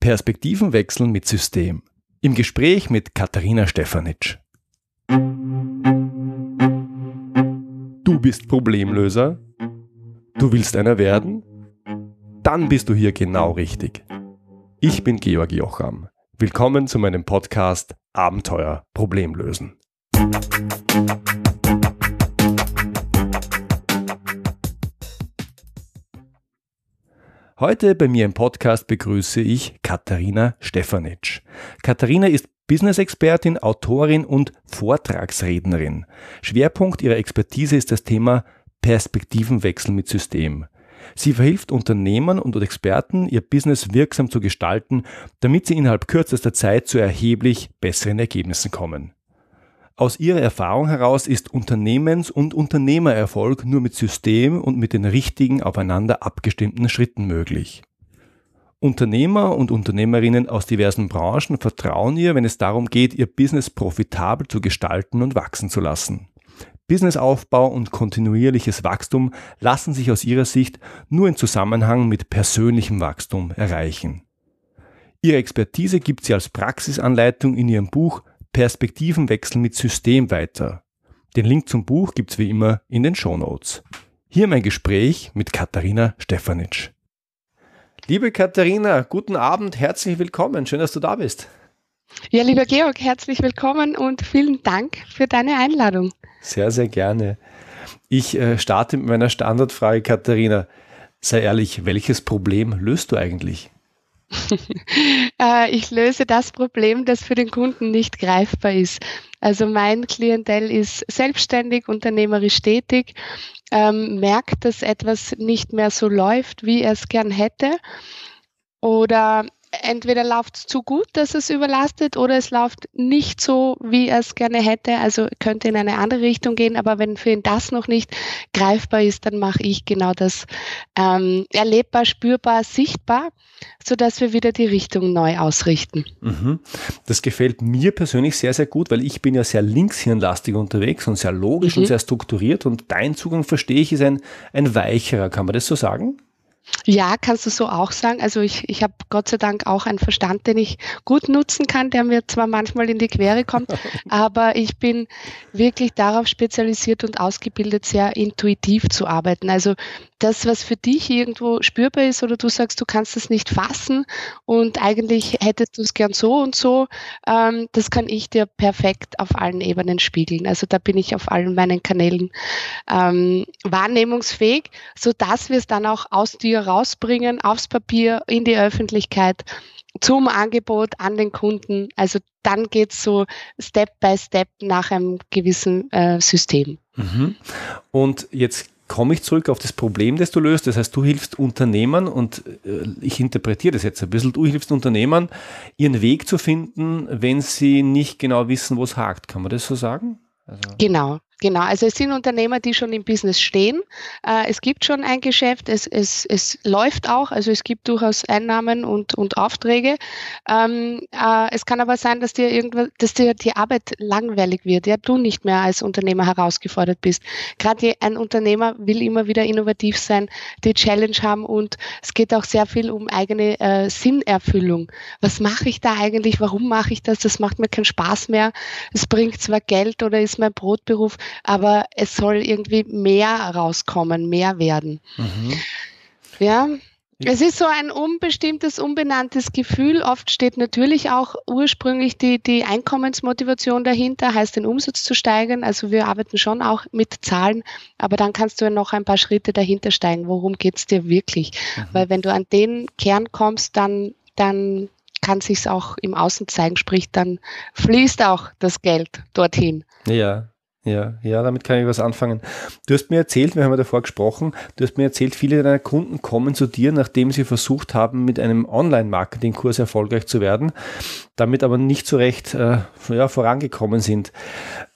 Perspektivenwechsel mit System. Im Gespräch mit Katharina Stefanitsch. Du bist Problemlöser? Du willst einer werden? Dann bist du hier genau richtig. Ich bin Georg Jocham. Willkommen zu meinem Podcast Abenteuer Problemlösen. Heute bei mir im Podcast begrüße ich Katharina Stefanitsch. Katharina ist Business-Expertin, Autorin und Vortragsrednerin. Schwerpunkt ihrer Expertise ist das Thema Perspektivenwechsel mit System. Sie verhilft Unternehmern und Experten, ihr Business wirksam zu gestalten, damit sie innerhalb kürzester Zeit zu erheblich besseren Ergebnissen kommen. Aus ihrer Erfahrung heraus ist Unternehmens- und Unternehmererfolg nur mit System und mit den richtigen aufeinander abgestimmten Schritten möglich. Unternehmer und Unternehmerinnen aus diversen Branchen vertrauen ihr, wenn es darum geht, ihr Business profitabel zu gestalten und wachsen zu lassen. Businessaufbau und kontinuierliches Wachstum lassen sich aus ihrer Sicht nur in Zusammenhang mit persönlichem Wachstum erreichen. Ihre Expertise gibt sie als Praxisanleitung in ihrem Buch Perspektivenwechsel mit System weiter. Den Link zum Buch gibt's wie immer in den Show Notes. Hier mein Gespräch mit Katharina Stefanitsch. Liebe Katharina, guten Abend, herzlich willkommen. Schön, dass du da bist. Ja, lieber Georg, herzlich willkommen und vielen Dank für deine Einladung. Sehr, sehr gerne. Ich äh, starte mit meiner Standardfrage, Katharina. Sei ehrlich, welches Problem löst du eigentlich? Äh, ich löse das Problem, das für den Kunden nicht greifbar ist. Also mein Klientel ist selbstständig, unternehmerisch tätig, ähm, merkt, dass etwas nicht mehr so läuft, wie er es gern hätte. Oder entweder läuft es zu gut, dass es überlastet, oder es läuft nicht so, wie er es gerne hätte. Also könnte in eine andere Richtung gehen. Aber wenn für ihn das noch nicht greifbar ist, dann mache ich genau das ähm, erlebbar, spürbar, sichtbar, sodass wir wieder die Richtung neu ausrichten. Mhm. Das gefällt mir persönlich sehr, sehr gut, weil ich bin ja sehr linkshirnlastig unterwegs und sehr logisch mhm. und sehr strukturiert. Und dein Zugang, verstehe ich, ist ein, ein weicherer. Kann man das so sagen? Ja, kannst du so auch sagen. Also ich, ich habe Gott sei Dank auch einen Verstand, den ich gut nutzen kann, der mir zwar manchmal in die Quere kommt, aber ich bin wirklich darauf spezialisiert und ausgebildet, sehr intuitiv zu arbeiten. Also das, was für dich irgendwo spürbar ist oder du sagst, du kannst es nicht fassen und eigentlich hättest du es gern so und so, ähm, das kann ich dir perfekt auf allen Ebenen spiegeln. Also da bin ich auf allen meinen Kanälen ähm, wahrnehmungsfähig, so dass wir es dann auch aus dir rausbringen, aufs Papier, in die Öffentlichkeit zum Angebot an den Kunden. Also dann geht es so Step by Step nach einem gewissen äh, System. Mhm. Und jetzt komme ich zurück auf das Problem, das du löst. Das heißt, du hilfst Unternehmern und äh, ich interpretiere das jetzt ein bisschen, du hilfst Unternehmern, ihren Weg zu finden, wenn sie nicht genau wissen, wo es hakt. Kann man das so sagen? Also genau, Genau, also es sind Unternehmer, die schon im Business stehen. Äh, es gibt schon ein Geschäft, es, es, es läuft auch, also es gibt durchaus Einnahmen und, und Aufträge. Ähm, äh, es kann aber sein, dass dir irgendwas, dass dir die Arbeit langweilig wird, ja, du nicht mehr als Unternehmer herausgefordert bist. Gerade ein Unternehmer will immer wieder innovativ sein, die Challenge haben und es geht auch sehr viel um eigene äh, Sinnerfüllung. Was mache ich da eigentlich? Warum mache ich das? Das macht mir keinen Spaß mehr. Es bringt zwar Geld oder ist mein Brotberuf, aber es soll irgendwie mehr rauskommen, mehr werden. Mhm. Ja, es ist so ein unbestimmtes, unbenanntes Gefühl. Oft steht natürlich auch ursprünglich die, die Einkommensmotivation dahinter, heißt den Umsatz zu steigern. Also wir arbeiten schon auch mit Zahlen, aber dann kannst du ja noch ein paar Schritte dahinter steigen. Worum geht's dir wirklich? Mhm. Weil wenn du an den Kern kommst, dann, dann kann sich's auch im Außen zeigen, sprich dann fließt auch das Geld dorthin. Ja, ja, ja, damit kann ich was anfangen. Du hast mir erzählt, wir haben ja davor gesprochen, du hast mir erzählt, viele deiner Kunden kommen zu dir, nachdem sie versucht haben, mit einem Online-Marketing-Kurs erfolgreich zu werden, damit aber nicht so recht äh, ja, vorangekommen sind.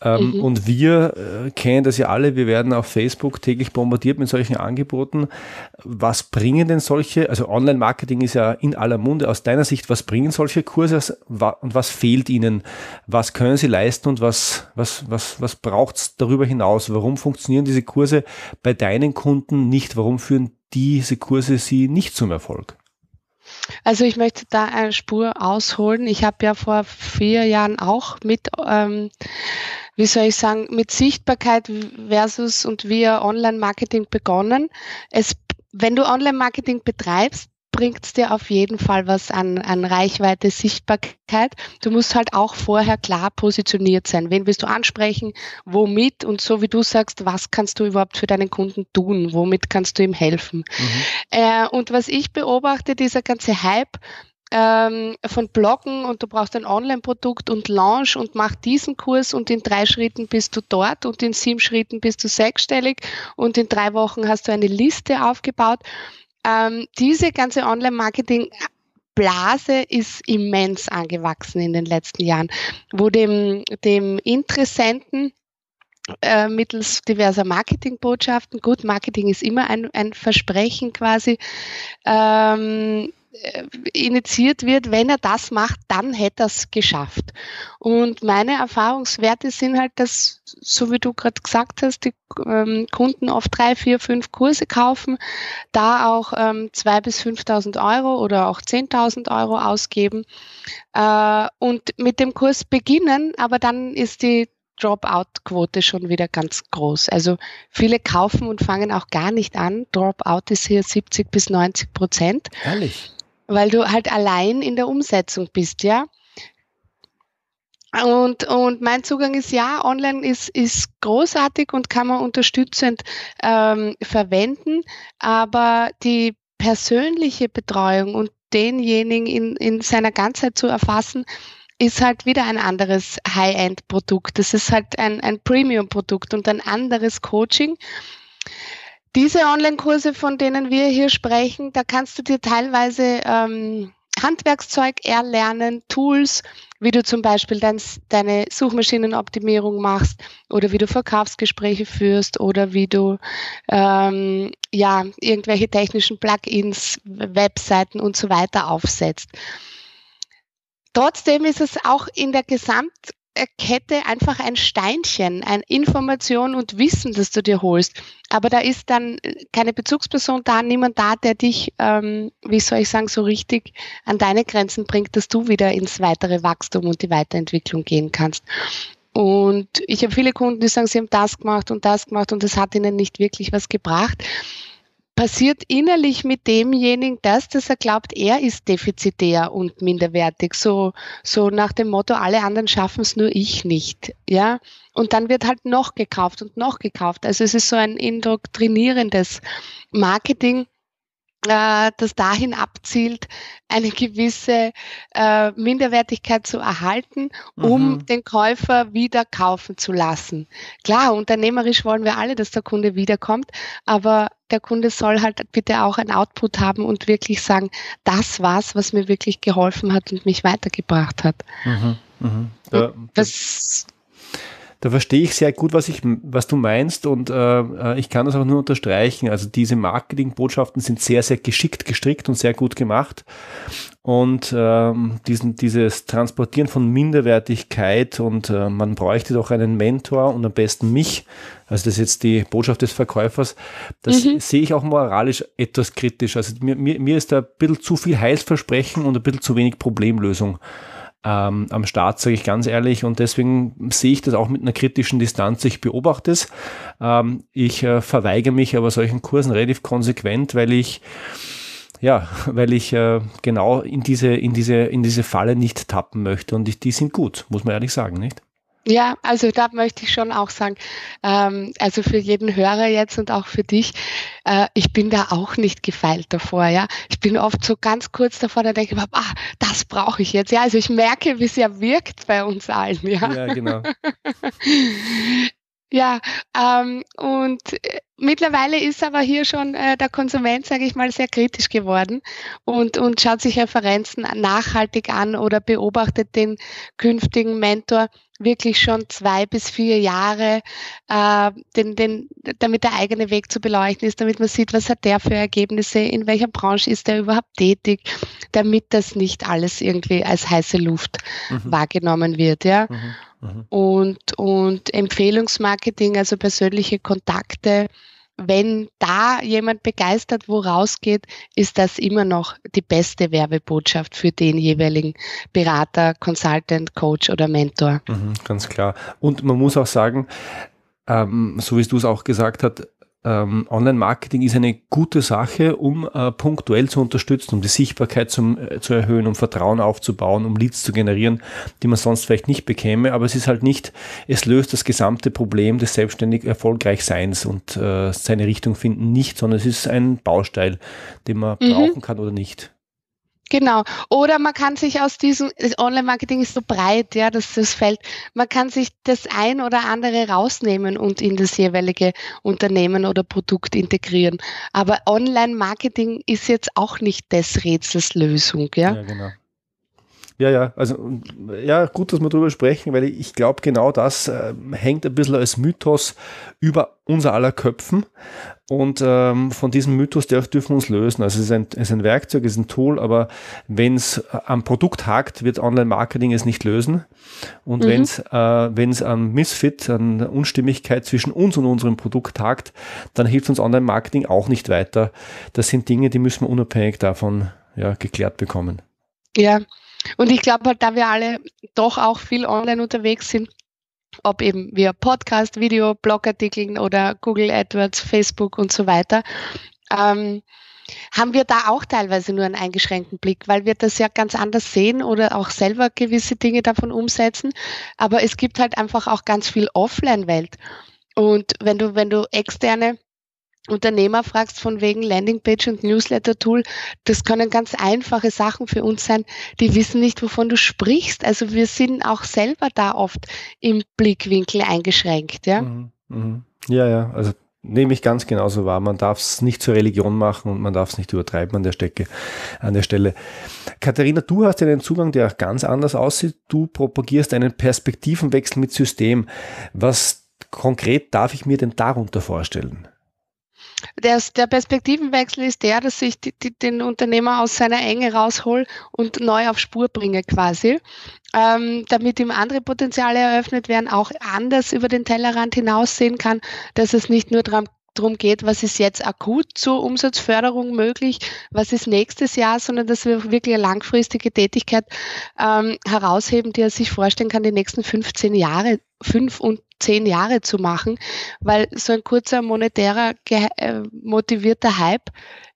Ähm, mhm. Und wir äh, kennen das ja alle, wir werden auf Facebook täglich bombardiert mit solchen Angeboten. Was bringen denn solche, also Online-Marketing ist ja in aller Munde, aus deiner Sicht, was bringen solche Kurse und was fehlt ihnen? Was können sie leisten und was, was, was, was braucht braucht es darüber hinaus? Warum funktionieren diese Kurse bei deinen Kunden nicht? Warum führen diese Kurse sie nicht zum Erfolg? Also ich möchte da eine Spur ausholen. Ich habe ja vor vier Jahren auch mit, ähm, wie soll ich sagen, mit Sichtbarkeit versus und via Online-Marketing begonnen. Es, wenn du Online-Marketing betreibst, bringt es dir auf jeden Fall was an, an Reichweite, Sichtbarkeit. Du musst halt auch vorher klar positioniert sein. Wen willst du ansprechen? Womit? Und so wie du sagst, was kannst du überhaupt für deinen Kunden tun? Womit kannst du ihm helfen? Mhm. Äh, und was ich beobachte, dieser ganze Hype, ähm, von Bloggen und du brauchst ein Online-Produkt und Launch und mach diesen Kurs und in drei Schritten bist du dort und in sieben Schritten bist du sechsstellig und in drei Wochen hast du eine Liste aufgebaut ähm, diese ganze Online-Marketing Blase ist immens angewachsen in den letzten Jahren, wo dem, dem Interessenten äh, mittels diverser Marketingbotschaften, gut, Marketing ist immer ein, ein Versprechen quasi, ähm, äh, initiiert wird, wenn er das macht, dann hätte er es geschafft. Und meine Erfahrungswerte sind halt, dass, so wie du gerade gesagt hast, die ähm, Kunden oft drei, vier, fünf Kurse kaufen, da auch ähm, zwei bis 5.000 Euro oder auch 10.000 Euro ausgeben äh, und mit dem Kurs beginnen, aber dann ist die Dropout-Quote schon wieder ganz groß. Also viele kaufen und fangen auch gar nicht an. Dropout ist hier 70 bis 90 Prozent. Ehrlich? Weil du halt allein in der Umsetzung bist, ja. Und, und mein Zugang ist ja, online ist, ist großartig und kann man unterstützend ähm, verwenden, aber die persönliche Betreuung und denjenigen in, in seiner Ganzheit zu erfassen, ist halt wieder ein anderes High-End-Produkt. Das ist halt ein, ein Premium-Produkt und ein anderes Coaching. Diese Online-Kurse, von denen wir hier sprechen, da kannst du dir teilweise ähm, Handwerkszeug erlernen, Tools, wie du zum Beispiel dein, deine Suchmaschinenoptimierung machst oder wie du Verkaufsgespräche führst oder wie du ähm, ja irgendwelche technischen Plugins, Webseiten und so weiter aufsetzt. Trotzdem ist es auch in der Gesamt Kette einfach ein Steinchen, ein Information und Wissen, das du dir holst. Aber da ist dann keine Bezugsperson da, niemand da, der dich, ähm, wie soll ich sagen, so richtig an deine Grenzen bringt, dass du wieder ins weitere Wachstum und die Weiterentwicklung gehen kannst. Und ich habe viele Kunden, die sagen, sie haben das gemacht und das gemacht und das hat ihnen nicht wirklich was gebracht passiert innerlich mit demjenigen das, dass er glaubt, er ist defizitär und minderwertig. So, so nach dem Motto, alle anderen schaffen es, nur ich nicht. Ja. Und dann wird halt noch gekauft und noch gekauft. Also es ist so ein indoktrinierendes Marketing, das dahin abzielt, eine gewisse äh, Minderwertigkeit zu erhalten, um mhm. den Käufer wieder kaufen zu lassen. Klar, unternehmerisch wollen wir alle, dass der Kunde wiederkommt, aber der Kunde soll halt bitte auch ein Output haben und wirklich sagen, das war's, was mir wirklich geholfen hat und mich weitergebracht hat. Mhm. Mhm. Da, das, da verstehe ich sehr gut, was, ich, was du meinst und äh, äh, ich kann das auch nur unterstreichen. Also diese Marketingbotschaften sind sehr, sehr geschickt gestrickt und sehr gut gemacht. Und ähm, diesen, dieses Transportieren von Minderwertigkeit und äh, man bräuchte doch einen Mentor und am besten mich, also das ist jetzt die Botschaft des Verkäufers, das mhm. sehe ich auch moralisch etwas kritisch. Also mir, mir, mir ist da ein bisschen zu viel Heilsversprechen und ein bisschen zu wenig Problemlösung ähm, am Start, sage ich ganz ehrlich. Und deswegen sehe ich das auch mit einer kritischen Distanz. Ich beobachte es. Ähm, ich äh, verweigere mich aber solchen Kursen relativ konsequent, weil ich ja, weil ich äh, genau in diese, in, diese, in diese Falle nicht tappen möchte. Und ich, die sind gut, muss man ehrlich sagen, nicht? Ja, also da möchte ich schon auch sagen, ähm, also für jeden Hörer jetzt und auch für dich, äh, ich bin da auch nicht gefeilt davor, ja. Ich bin oft so ganz kurz davor, da denke ich, ah, das brauche ich jetzt, ja. Also ich merke, wie es ja wirkt bei uns allen, ja. Ja, genau. ja, ähm, und äh, Mittlerweile ist aber hier schon äh, der Konsument, sage ich mal, sehr kritisch geworden und, und schaut sich Referenzen nachhaltig an oder beobachtet den künftigen Mentor wirklich schon zwei bis vier Jahre, äh, den, den, damit der eigene Weg zu beleuchten ist, damit man sieht, was hat der für Ergebnisse, in welcher Branche ist er überhaupt tätig, damit das nicht alles irgendwie als heiße Luft mhm. wahrgenommen wird. Ja. Mhm. Mhm. Und, und Empfehlungsmarketing, also persönliche Kontakte, wenn da jemand begeistert wo rausgeht, ist das immer noch die beste Werbebotschaft für den jeweiligen Berater, Consultant, Coach oder Mentor. Mhm, ganz klar. Und man muss auch sagen, ähm, so wie du es auch gesagt hast, ähm, Online-Marketing ist eine gute Sache, um äh, punktuell zu unterstützen, um die Sichtbarkeit zum, äh, zu erhöhen, um Vertrauen aufzubauen, um Leads zu generieren, die man sonst vielleicht nicht bekäme. Aber es ist halt nicht, es löst das gesamte Problem des selbstständig erfolgreich Seins und äh, seine Richtung finden nicht, sondern es ist ein Baustein, den man mhm. brauchen kann oder nicht. Genau. Oder man kann sich aus diesem, Online-Marketing ist so breit, ja, dass das fällt, man kann sich das ein oder andere rausnehmen und in das jeweilige Unternehmen oder Produkt integrieren. Aber Online-Marketing ist jetzt auch nicht des Rätsels Lösung, ja. Ja, genau. Ja, ja, also ja, gut, dass wir darüber sprechen, weil ich glaube, genau das äh, hängt ein bisschen als Mythos über unser aller Köpfen. Und ähm, von diesem Mythos der dürfen wir uns lösen. Also es ist, ein, es ist ein Werkzeug, es ist ein Tool, aber wenn es am Produkt hakt, wird Online-Marketing es nicht lösen. Und mhm. wenn es äh, wenn's an Misfit, an Unstimmigkeit zwischen uns und unserem Produkt hakt, dann hilft uns Online-Marketing auch nicht weiter. Das sind Dinge, die müssen wir unabhängig davon ja, geklärt bekommen. Ja, und ich glaube halt, da wir alle doch auch viel online unterwegs sind, ob eben via Podcast, Video, Blogartikeln oder Google AdWords, Facebook und so weiter, ähm, haben wir da auch teilweise nur einen eingeschränkten Blick, weil wir das ja ganz anders sehen oder auch selber gewisse Dinge davon umsetzen. Aber es gibt halt einfach auch ganz viel Offline-Welt. Und wenn du, wenn du externe Unternehmer fragst von wegen Landingpage und Newsletter-Tool, das können ganz einfache Sachen für uns sein, die wissen nicht, wovon du sprichst. Also wir sind auch selber da oft im Blickwinkel eingeschränkt. Ja, mhm, mhm. ja, ja, also nehme ich ganz genauso wahr. Man darf es nicht zur Religion machen und man darf es nicht übertreiben an der, Stecke, an der Stelle. Katharina, du hast einen Zugang, der ganz anders aussieht. Du propagierst einen Perspektivenwechsel mit System. Was konkret darf ich mir denn darunter vorstellen? Der, der Perspektivenwechsel ist der, dass ich die, die, den Unternehmer aus seiner Enge raushol und neu auf Spur bringe quasi, ähm, damit ihm andere Potenziale eröffnet werden, auch anders über den Tellerrand hinaussehen kann, dass es nicht nur darum darum geht, was ist jetzt akut zur Umsatzförderung möglich, was ist nächstes Jahr, sondern dass wir wirklich eine langfristige Tätigkeit ähm, herausheben, die er sich vorstellen kann, die nächsten 15 Jahre, fünf und zehn Jahre zu machen, weil so ein kurzer monetärer äh, motivierter Hype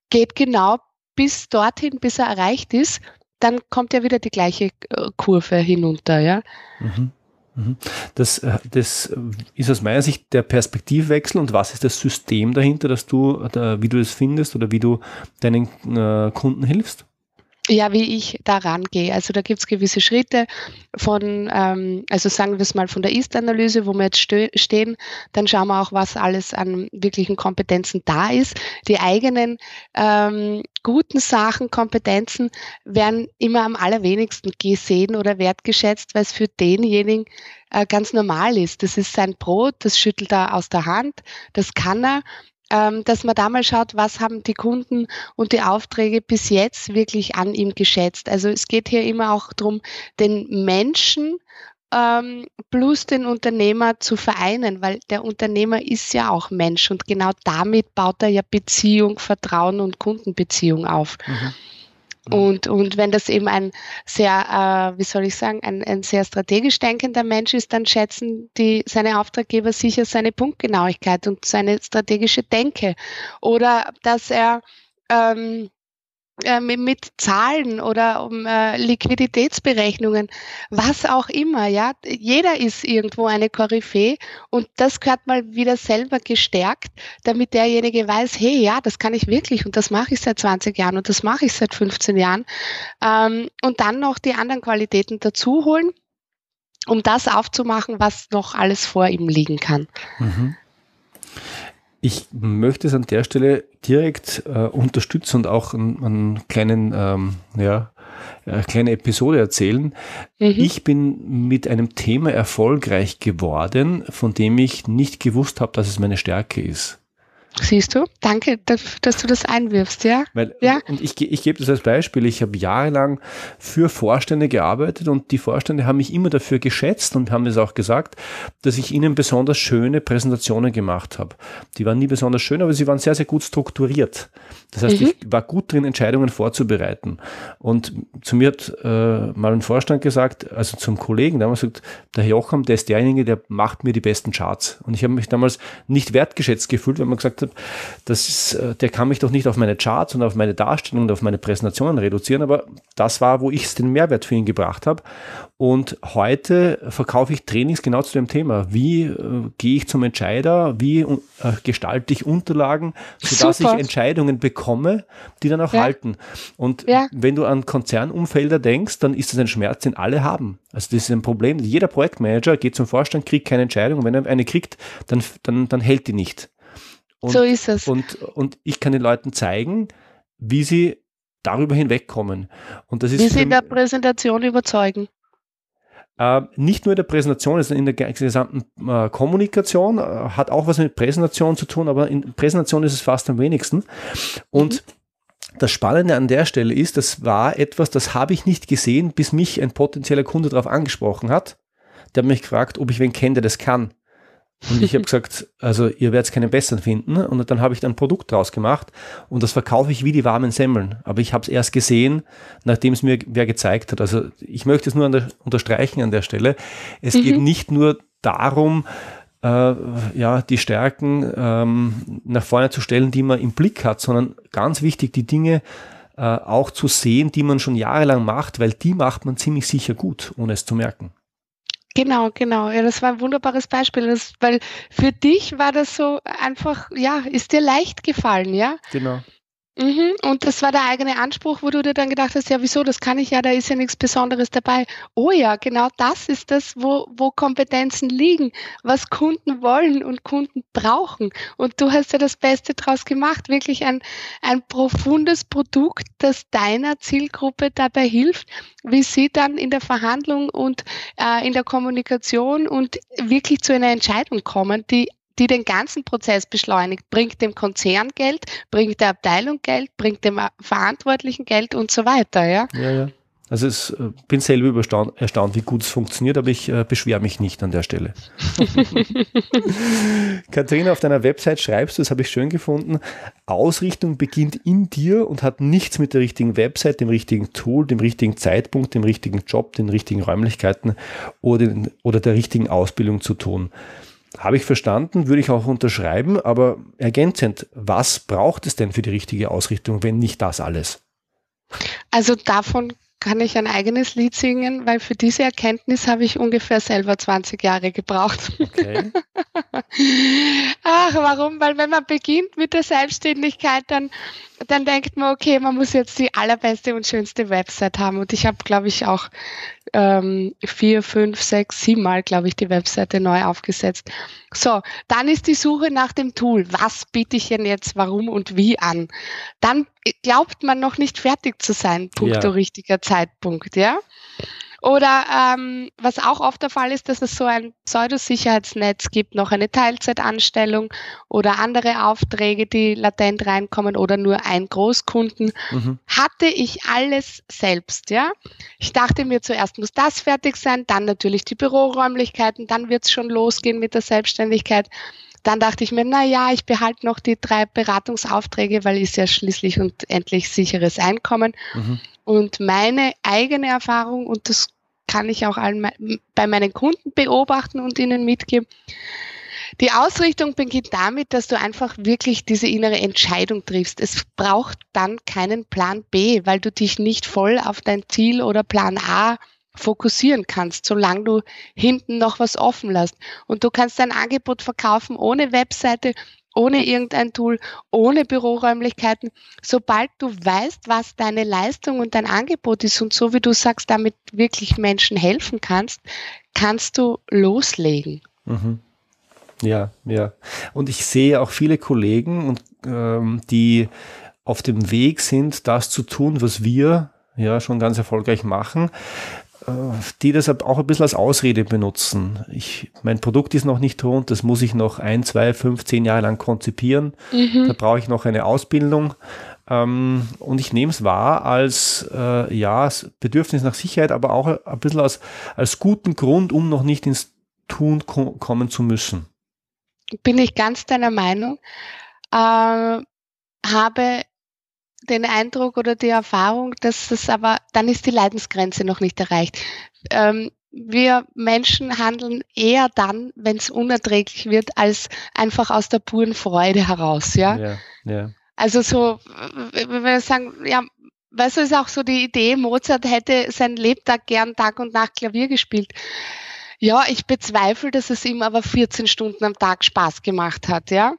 geht genau bis dorthin, bis er erreicht ist, dann kommt ja wieder die gleiche äh, Kurve hinunter, ja. Mhm. Mhm. Das, äh, das ist aus meiner Sicht der Perspektivwechsel und was ist das System dahinter, dass du, wie du es findest oder wie du deinen äh, Kunden hilfst? Ja, wie ich da rangehe. Also da gibt es gewisse Schritte von, ähm, also sagen wir es mal von der Ist-Analyse, wo wir jetzt stehen, dann schauen wir auch, was alles an wirklichen Kompetenzen da ist. Die eigenen ähm, guten Sachen, Kompetenzen werden immer am allerwenigsten gesehen oder wertgeschätzt, weil es für denjenigen äh, ganz normal ist. Das ist sein Brot, das schüttelt er aus der Hand, das kann er dass man da mal schaut, was haben die Kunden und die Aufträge bis jetzt wirklich an ihm geschätzt. Also es geht hier immer auch darum, den Menschen ähm, plus den Unternehmer zu vereinen, weil der Unternehmer ist ja auch Mensch und genau damit baut er ja Beziehung, Vertrauen und Kundenbeziehung auf. Mhm. Mhm. Und, und wenn das eben ein sehr, äh, wie soll ich sagen, ein, ein sehr strategisch denkender Mensch ist, dann schätzen die, seine Auftraggeber sicher seine Punktgenauigkeit und seine strategische Denke. Oder dass er ähm, äh, mit Zahlen oder um äh, Liquiditätsberechnungen, was auch immer, ja. Jeder ist irgendwo eine Koryphäe und das gehört mal wieder selber gestärkt, damit derjenige weiß, hey, ja, das kann ich wirklich und das mache ich seit 20 Jahren und das mache ich seit 15 Jahren. Ähm, und dann noch die anderen Qualitäten dazu holen, um das aufzumachen, was noch alles vor ihm liegen kann. Mhm. Ich möchte es an der Stelle direkt äh, unterstützen und auch einen, einen kleinen, ähm, ja, eine kleine Episode erzählen. Mhm. Ich bin mit einem Thema erfolgreich geworden, von dem ich nicht gewusst habe, dass es meine Stärke ist. Siehst du? Danke, dass du das einwirfst, ja? Weil, ja. Und ich, ich gebe das als Beispiel. Ich habe jahrelang für Vorstände gearbeitet und die Vorstände haben mich immer dafür geschätzt und haben es auch gesagt, dass ich ihnen besonders schöne Präsentationen gemacht habe. Die waren nie besonders schön, aber sie waren sehr, sehr gut strukturiert. Das heißt, mhm. ich war gut drin, Entscheidungen vorzubereiten. Und zu mir hat äh, mal ein Vorstand gesagt, also zum Kollegen, der hat gesagt, der Herr Jocham, der ist derjenige, der macht mir die besten Charts. Und ich habe mich damals nicht wertgeschätzt gefühlt, weil man gesagt hat, das ist, äh, der kann mich doch nicht auf meine Charts und auf meine Darstellung und auf meine Präsentationen reduzieren, aber das war, wo ich den Mehrwert für ihn gebracht habe. Und heute verkaufe ich Trainings genau zu dem Thema. Wie äh, gehe ich zum Entscheider? Wie äh, gestalte ich Unterlagen, sodass Super. ich Entscheidungen bekomme, die dann auch ja. halten? Und ja. wenn du an Konzernumfelder denkst, dann ist das ein Schmerz, den alle haben. Also das ist ein Problem. Jeder Projektmanager geht zum Vorstand, kriegt keine Entscheidung. Und wenn er eine kriegt, dann, dann, dann hält die nicht. Und, so ist es. Und, und ich kann den Leuten zeigen, wie sie darüber hinwegkommen. Und das ist wie sie in der Präsentation überzeugen. Äh, nicht nur in der Präsentation, sondern in der gesamten äh, Kommunikation, äh, hat auch was mit Präsentation zu tun, aber in Präsentation ist es fast am wenigsten. Und mhm. das Spannende an der Stelle ist, das war etwas, das habe ich nicht gesehen, bis mich ein potenzieller Kunde darauf angesprochen hat. Der hat mich gefragt, ob ich wen kenne, der das kann. Und ich habe gesagt, also ihr werdet keinen besseren finden. Und dann habe ich ein Produkt draus gemacht und das verkaufe ich wie die warmen Semmeln. Aber ich habe es erst gesehen, nachdem es mir wer gezeigt hat. Also ich möchte es nur an der, unterstreichen an der Stelle. Es mhm. geht nicht nur darum, äh, ja, die Stärken ähm, nach vorne zu stellen, die man im Blick hat, sondern ganz wichtig, die Dinge äh, auch zu sehen, die man schon jahrelang macht, weil die macht man ziemlich sicher gut, ohne es zu merken. Genau, genau. Ja, das war ein wunderbares Beispiel, das, weil für dich war das so einfach, ja, ist dir leicht gefallen, ja? Genau. Mhm. Und das war der eigene Anspruch, wo du dir dann gedacht hast, ja, wieso, das kann ich ja, da ist ja nichts Besonderes dabei. Oh ja, genau das ist das, wo, wo Kompetenzen liegen, was Kunden wollen und Kunden brauchen. Und du hast ja das Beste draus gemacht, wirklich ein, ein profundes Produkt, das deiner Zielgruppe dabei hilft, wie sie dann in der Verhandlung und äh, in der Kommunikation und wirklich zu einer Entscheidung kommen, die die den ganzen Prozess beschleunigt, bringt dem Konzern Geld, bringt der Abteilung Geld, bringt dem Verantwortlichen Geld und so weiter, ja. Ja, ja. Also ich äh, bin selber erstaunt, wie gut es funktioniert, aber ich äh, beschwere mich nicht an der Stelle. Katharina, auf deiner Website schreibst du, das habe ich schön gefunden, Ausrichtung beginnt in dir und hat nichts mit der richtigen Website, dem richtigen Tool, dem richtigen Zeitpunkt, dem richtigen Job, den richtigen Räumlichkeiten oder, oder der richtigen Ausbildung zu tun. Habe ich verstanden, würde ich auch unterschreiben, aber ergänzend, was braucht es denn für die richtige Ausrichtung, wenn nicht das alles? Also davon kann ich ein eigenes Lied singen, weil für diese Erkenntnis habe ich ungefähr selber 20 Jahre gebraucht. Okay. Ach, warum? Weil wenn man beginnt mit der Selbstständigkeit, dann, dann denkt man, okay, man muss jetzt die allerbeste und schönste Website haben. Und ich habe, glaube ich, auch ähm, vier, fünf, sechs, sieben Mal, glaube ich, die Webseite neu aufgesetzt. So, dann ist die Suche nach dem Tool. Was biete ich denn jetzt, warum und wie an? Dann glaubt man noch nicht fertig zu sein, punkto ja. richtiger Zeitpunkt, ja? Oder ähm, was auch oft der Fall ist, dass es so ein Pseudosicherheitsnetz gibt, noch eine Teilzeitanstellung oder andere Aufträge, die latent reinkommen oder nur ein Großkunden. Mhm. Hatte ich alles selbst, ja? Ich dachte mir zuerst muss das fertig sein, dann natürlich die Büroräumlichkeiten, dann wird es schon losgehen mit der Selbstständigkeit. Dann dachte ich mir, na ja, ich behalte noch die drei Beratungsaufträge, weil ist ja schließlich und endlich sicheres Einkommen. Mhm. Und meine eigene Erfahrung, und das kann ich auch allen bei meinen Kunden beobachten und ihnen mitgeben, die Ausrichtung beginnt damit, dass du einfach wirklich diese innere Entscheidung triffst. Es braucht dann keinen Plan B, weil du dich nicht voll auf dein Ziel oder Plan A fokussieren kannst, solange du hinten noch was offen lässt. Und du kannst dein Angebot verkaufen ohne Webseite, ohne irgendein Tool, ohne Büroräumlichkeiten. Sobald du weißt, was deine Leistung und dein Angebot ist und so wie du sagst, damit wirklich Menschen helfen kannst, kannst du loslegen. Mhm. Ja, ja. Und ich sehe auch viele Kollegen, und, ähm, die auf dem Weg sind, das zu tun, was wir ja schon ganz erfolgreich machen, die das auch ein bisschen als Ausrede benutzen. Ich, mein Produkt ist noch nicht rund, das muss ich noch ein, zwei, fünf, zehn Jahre lang konzipieren. Mhm. Da brauche ich noch eine Ausbildung. Ähm, und ich nehme es wahr als äh, ja, Bedürfnis nach Sicherheit, aber auch ein bisschen als, als guten Grund, um noch nicht ins Tun ko kommen zu müssen. Bin ich ganz deiner Meinung. Äh, habe den Eindruck oder die Erfahrung, dass das aber, dann ist die Leidensgrenze noch nicht erreicht. Ähm, wir Menschen handeln eher dann, wenn es unerträglich wird, als einfach aus der puren Freude heraus, ja. ja, ja. Also so, wenn wir sagen, ja, weißt du, ist auch so die Idee, Mozart hätte sein Lebtag gern Tag und Nacht Klavier gespielt. Ja, ich bezweifle, dass es ihm aber 14 Stunden am Tag Spaß gemacht hat, ja.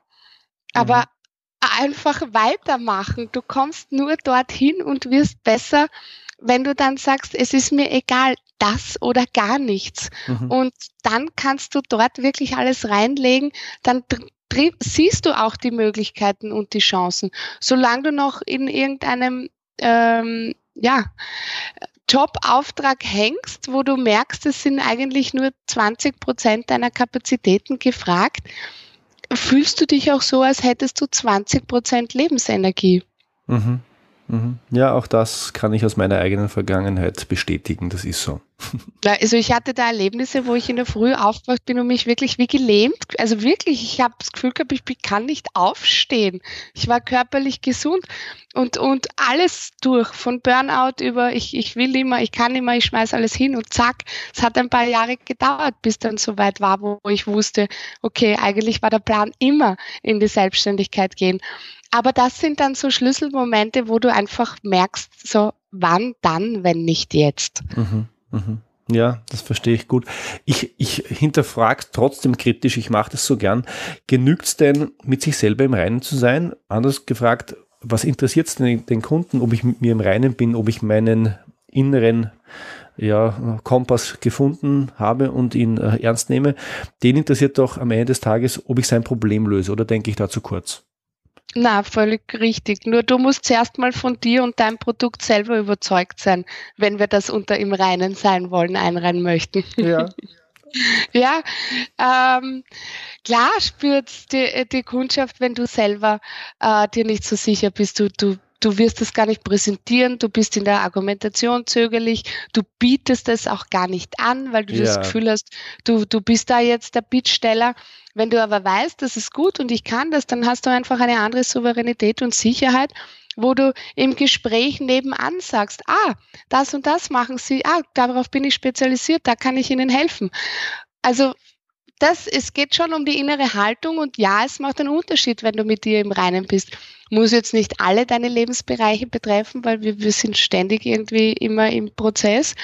Aber mhm einfach weitermachen. Du kommst nur dorthin und wirst besser, wenn du dann sagst, es ist mir egal, das oder gar nichts. Mhm. Und dann kannst du dort wirklich alles reinlegen, dann siehst du auch die Möglichkeiten und die Chancen. Solange du noch in irgendeinem ähm, ja, Jobauftrag hängst, wo du merkst, es sind eigentlich nur 20 Prozent deiner Kapazitäten gefragt, fühlst du dich auch so, als hättest du 20 Prozent Lebensenergie. Mhm. Mhm. Ja, auch das kann ich aus meiner eigenen Vergangenheit bestätigen, das ist so. Also ich hatte da Erlebnisse, wo ich in der Früh aufgewacht bin und mich wirklich wie gelähmt, also wirklich, ich habe das Gefühl gehabt, ich kann nicht aufstehen. Ich war körperlich gesund und, und alles durch, von Burnout über ich, ich will immer, ich kann immer, ich schmeiß alles hin und zack, es hat ein paar Jahre gedauert, bis dann so weit war, wo ich wusste, okay, eigentlich war der Plan immer in die Selbstständigkeit gehen. Aber das sind dann so Schlüsselmomente, wo du einfach merkst, so wann dann, wenn nicht jetzt. Mhm, mhm. Ja, das verstehe ich gut. Ich, ich hinterfrage trotzdem kritisch, ich mache das so gern. Genügt es denn, mit sich selber im Reinen zu sein? Anders gefragt, was interessiert es denn den Kunden, ob ich mit mir im Reinen bin, ob ich meinen inneren ja, Kompass gefunden habe und ihn äh, ernst nehme? Den interessiert doch am Ende des Tages, ob ich sein Problem löse, oder denke ich da zu kurz? Na, völlig richtig. Nur du musst zuerst mal von dir und deinem Produkt selber überzeugt sein, wenn wir das unter im Reinen sein wollen, einreihen möchten. Ja. ja, ähm, klar spürt die, die Kundschaft, wenn du selber äh, dir nicht so sicher bist. Du, du du wirst es gar nicht präsentieren, du bist in der Argumentation zögerlich, du bietest es auch gar nicht an, weil du ja. das Gefühl hast, du, du bist da jetzt der Bittsteller. Wenn du aber weißt, das ist gut und ich kann das, dann hast du einfach eine andere Souveränität und Sicherheit, wo du im Gespräch nebenan sagst, ah, das und das machen sie, ah, darauf bin ich spezialisiert, da kann ich ihnen helfen. Also das, es geht schon um die innere Haltung und ja, es macht einen Unterschied, wenn du mit dir im Reinen bist. Muss jetzt nicht alle deine Lebensbereiche betreffen, weil wir, wir sind ständig irgendwie immer im Prozess.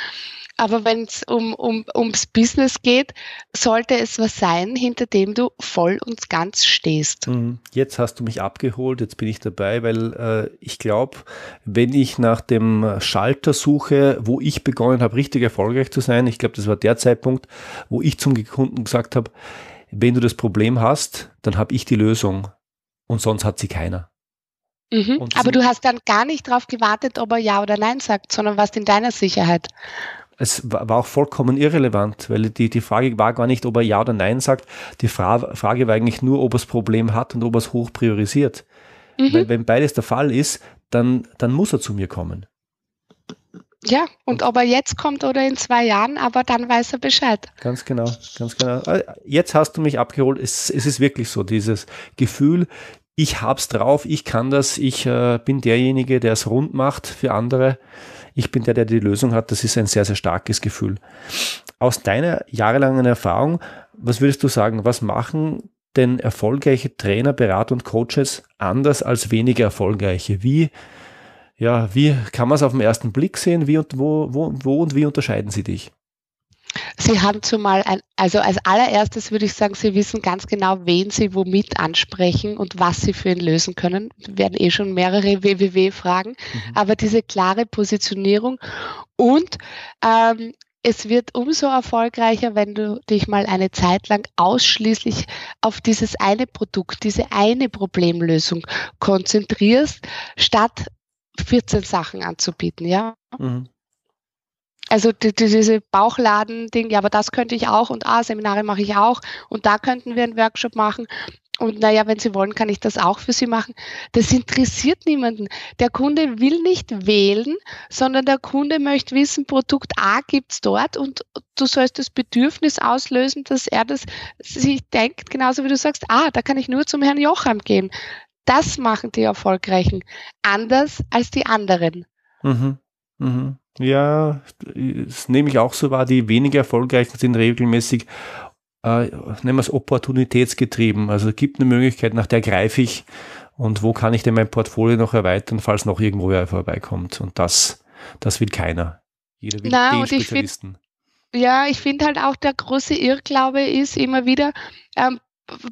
Aber wenn es um, um, ums Business geht, sollte es was sein, hinter dem du voll und ganz stehst. Mhm. Jetzt hast du mich abgeholt, jetzt bin ich dabei, weil äh, ich glaube, wenn ich nach dem Schalter suche, wo ich begonnen habe, richtig erfolgreich zu sein, ich glaube, das war der Zeitpunkt, wo ich zum Kunden gesagt habe, wenn du das Problem hast, dann habe ich die Lösung und sonst hat sie keiner. Mhm. Aber du hast dann gar nicht darauf gewartet, ob er Ja oder Nein sagt, sondern warst in deiner Sicherheit es war auch vollkommen irrelevant, weil die, die Frage war gar nicht, ob er Ja oder Nein sagt. Die Fra Frage war eigentlich nur, ob er das Problem hat und ob er es hoch priorisiert. Mhm. Weil wenn beides der Fall ist, dann, dann muss er zu mir kommen. Ja, und ob er jetzt kommt oder in zwei Jahren, aber dann weiß er Bescheid. Ganz genau, ganz genau. Äh, jetzt hast du mich abgeholt. Es, es ist wirklich so, dieses Gefühl, ich hab's drauf, ich kann das, ich äh, bin derjenige, der es rund macht für andere ich bin der, der die Lösung hat, das ist ein sehr, sehr starkes Gefühl. Aus deiner jahrelangen Erfahrung, was würdest du sagen, was machen denn erfolgreiche Trainer, Berater und Coaches anders als weniger erfolgreiche? Wie, ja, wie kann man es auf den ersten Blick sehen? Wie und wo, wo, wo und wie unterscheiden sie dich? Sie haben zumal ein, also als allererstes würde ich sagen, Sie wissen ganz genau, wen Sie womit ansprechen und was Sie für ihn lösen können. Wir werden eh schon mehrere WWW fragen, mhm. aber diese klare Positionierung und ähm, es wird umso erfolgreicher, wenn du dich mal eine Zeit lang ausschließlich auf dieses eine Produkt, diese eine Problemlösung konzentrierst, statt 14 Sachen anzubieten, ja. Mhm. Also die, die, diese Bauchladen-Ding, ja, aber das könnte ich auch und ah, Seminare mache ich auch und da könnten wir einen Workshop machen. Und naja, wenn Sie wollen, kann ich das auch für Sie machen. Das interessiert niemanden. Der Kunde will nicht wählen, sondern der Kunde möchte wissen, Produkt A gibt's dort und du sollst das Bedürfnis auslösen, dass er das sich denkt, genauso wie du sagst, ah, da kann ich nur zum Herrn Jocham gehen. Das machen die Erfolgreichen. Anders als die anderen. Mhm. Mhm. Ja, das nehme ich auch so wahr. Die weniger erfolgreichen sind regelmäßig, äh, nennen wir es opportunitätsgetrieben. Also es gibt eine Möglichkeit, nach der greife ich und wo kann ich denn mein Portfolio noch erweitern, falls noch irgendwo wer vorbeikommt. Und das, das will keiner. Jeder will Na, den Spezialisten. Ich find, ja, ich finde halt auch der große Irrglaube ist immer wieder, ähm,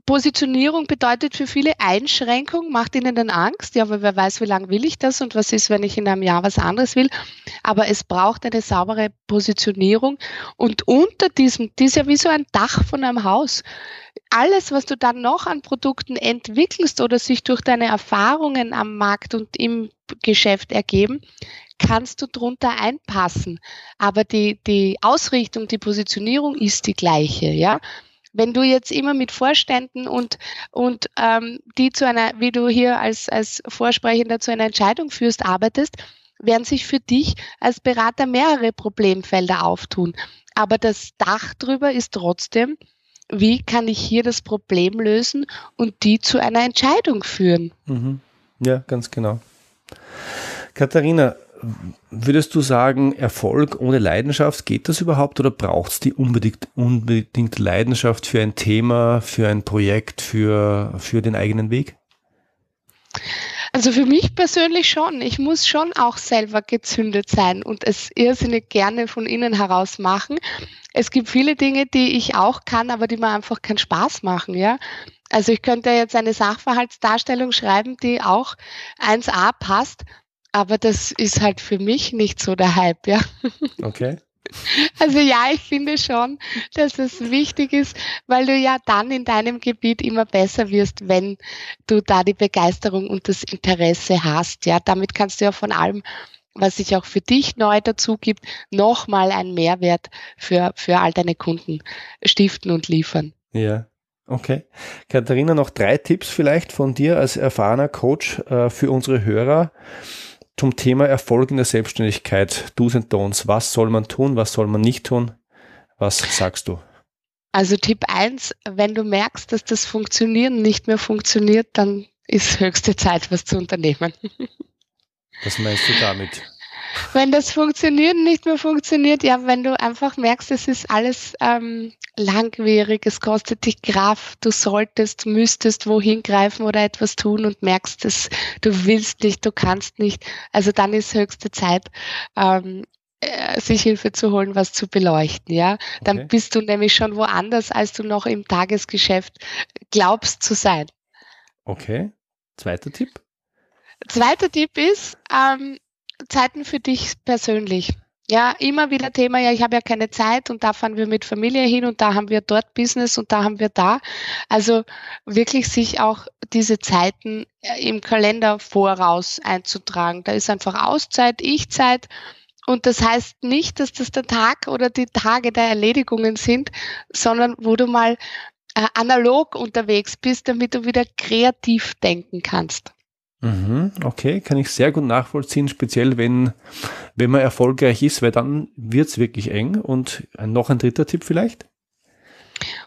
Positionierung bedeutet für viele Einschränkung, macht ihnen dann Angst. Ja, aber wer weiß, wie lange will ich das und was ist, wenn ich in einem Jahr was anderes will. Aber es braucht eine saubere Positionierung. Und unter diesem, das ist ja wie so ein Dach von einem Haus. Alles, was du dann noch an Produkten entwickelst oder sich durch deine Erfahrungen am Markt und im Geschäft ergeben, kannst du drunter einpassen. Aber die, die Ausrichtung, die Positionierung ist die gleiche, ja. Wenn du jetzt immer mit Vorständen und, und ähm, die zu einer, wie du hier als, als Vorsprechender zu einer Entscheidung führst, arbeitest, werden sich für dich als Berater mehrere Problemfelder auftun. Aber das Dach drüber ist trotzdem, wie kann ich hier das Problem lösen und die zu einer Entscheidung führen. Mhm. Ja, ganz genau. Katharina, Würdest du sagen, Erfolg ohne Leidenschaft, geht das überhaupt oder braucht es die unbedingt, unbedingt Leidenschaft für ein Thema, für ein Projekt, für, für den eigenen Weg? Also für mich persönlich schon. Ich muss schon auch selber gezündet sein und es irrsinnig gerne von innen heraus machen. Es gibt viele Dinge, die ich auch kann, aber die mir einfach keinen Spaß machen, ja. Also ich könnte jetzt eine Sachverhaltsdarstellung schreiben, die auch 1a passt, aber das ist halt für mich nicht so der Hype, ja. Okay. Also ja, ich finde schon, dass es wichtig ist, weil du ja dann in deinem Gebiet immer besser wirst, wenn du da die Begeisterung und das Interesse hast. Ja, damit kannst du ja von allem, was sich auch für dich neu dazu gibt, nochmal einen Mehrwert für, für all deine Kunden stiften und liefern. Ja. Okay. Katharina, noch drei Tipps vielleicht von dir als erfahrener Coach äh, für unsere Hörer zum Thema Erfolg in der Selbstständigkeit, Do's and Don'ts. Was soll man tun, was soll man nicht tun? Was sagst du? Also Tipp 1, wenn du merkst, dass das Funktionieren nicht mehr funktioniert, dann ist höchste Zeit, was zu unternehmen. Was meinst du damit? Wenn das Funktionieren nicht mehr funktioniert, ja, wenn du einfach merkst, es ist alles ähm, langwierig, es kostet dich Kraft, du solltest, müsstest wohin greifen oder etwas tun und merkst, dass du willst nicht, du kannst nicht. Also dann ist höchste Zeit, ähm, äh, sich Hilfe zu holen, was zu beleuchten, ja. Dann okay. bist du nämlich schon woanders, als du noch im Tagesgeschäft glaubst zu sein. Okay. Zweiter Tipp? Zweiter Tipp ist, ähm, Zeiten für dich persönlich. Ja, immer wieder Thema, ja, ich habe ja keine Zeit und da fahren wir mit Familie hin und da haben wir dort Business und da haben wir da. Also wirklich sich auch diese Zeiten äh, im Kalender voraus einzutragen. Da ist einfach Auszeit, Ich-Zeit. Und das heißt nicht, dass das der Tag oder die Tage der Erledigungen sind, sondern wo du mal äh, analog unterwegs bist, damit du wieder kreativ denken kannst. Mhm, okay, kann ich sehr gut nachvollziehen, speziell wenn, wenn man erfolgreich ist, weil dann wird es wirklich eng. Und noch ein dritter Tipp vielleicht?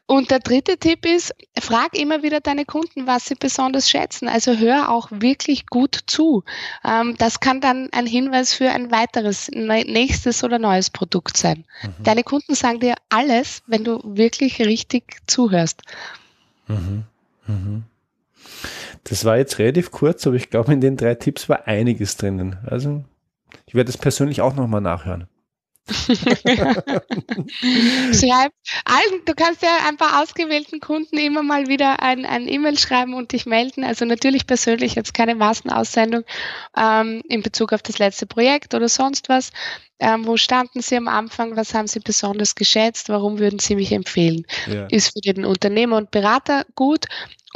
Und der dritte Tipp ist, frag immer wieder deine Kunden, was sie besonders schätzen. Also hör auch wirklich gut zu. Ähm, das kann dann ein Hinweis für ein weiteres, nächstes oder neues Produkt sein. Mhm. Deine Kunden sagen dir alles, wenn du wirklich richtig zuhörst. Mhm. Mhm. Das war jetzt relativ kurz, aber ich glaube, in den drei Tipps war einiges drinnen. Also ich werde es persönlich auch nochmal nachhören. Schreib allen, du kannst ja ein paar ausgewählten Kunden immer mal wieder ein, ein E-Mail schreiben und dich melden. Also natürlich persönlich jetzt keine Massenaussendung ähm, in Bezug auf das letzte Projekt oder sonst was. Ähm, wo standen Sie am Anfang? Was haben Sie besonders geschätzt? Warum würden Sie mich empfehlen? Ja. Ist für den Unternehmer und Berater gut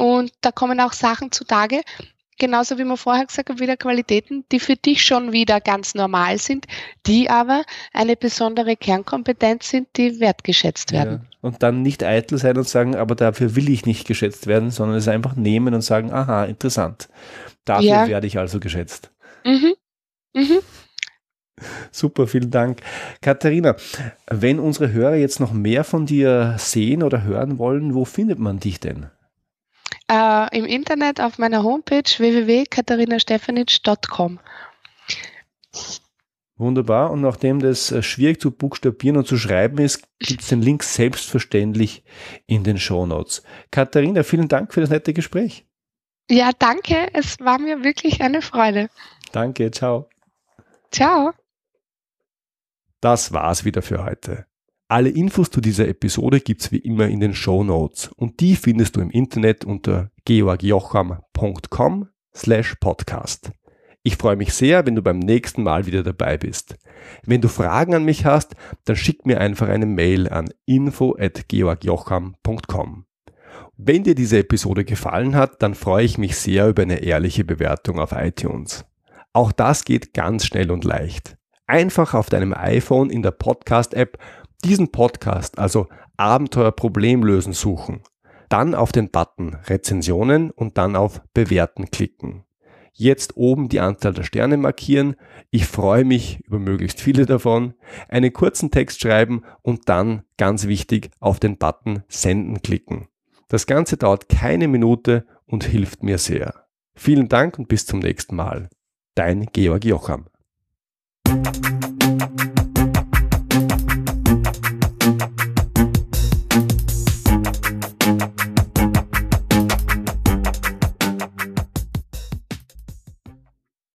und da kommen auch Sachen zutage, genauso wie wir vorher gesagt haben, wieder Qualitäten, die für dich schon wieder ganz normal sind, die aber eine besondere Kernkompetenz sind, die wertgeschätzt werden. Ja. Und dann nicht eitel sein und sagen, aber dafür will ich nicht geschätzt werden, sondern es einfach nehmen und sagen, aha, interessant. Dafür ja. werde ich also geschätzt. Mhm. Mhm. Super, vielen Dank. Katharina, wenn unsere Hörer jetzt noch mehr von dir sehen oder hören wollen, wo findet man dich denn? Äh, Im Internet auf meiner Homepage www.katharinastefanic.com. Wunderbar. Und nachdem das äh, schwierig zu buchstabieren und zu schreiben ist, gibt es den Link selbstverständlich in den Show Notes. Katharina, vielen Dank für das nette Gespräch. Ja, danke. Es war mir wirklich eine Freude. Danke. Ciao. Ciao. Das war's wieder für heute. Alle Infos zu dieser Episode gibt's wie immer in den Show Notes und die findest du im Internet unter georgjocham.com slash podcast. Ich freue mich sehr, wenn du beim nächsten Mal wieder dabei bist. Wenn du Fragen an mich hast, dann schick mir einfach eine Mail an info at georgjocham.com. Wenn dir diese Episode gefallen hat, dann freue ich mich sehr über eine ehrliche Bewertung auf iTunes. Auch das geht ganz schnell und leicht. Einfach auf deinem iPhone in der Podcast-App diesen Podcast, also Abenteuer Problemlösen suchen, dann auf den Button Rezensionen und dann auf Bewerten klicken. Jetzt oben die Anzahl der Sterne markieren. Ich freue mich über möglichst viele davon. Einen kurzen Text schreiben und dann, ganz wichtig, auf den Button Senden klicken. Das Ganze dauert keine Minute und hilft mir sehr. Vielen Dank und bis zum nächsten Mal. Dein Georg Jocham.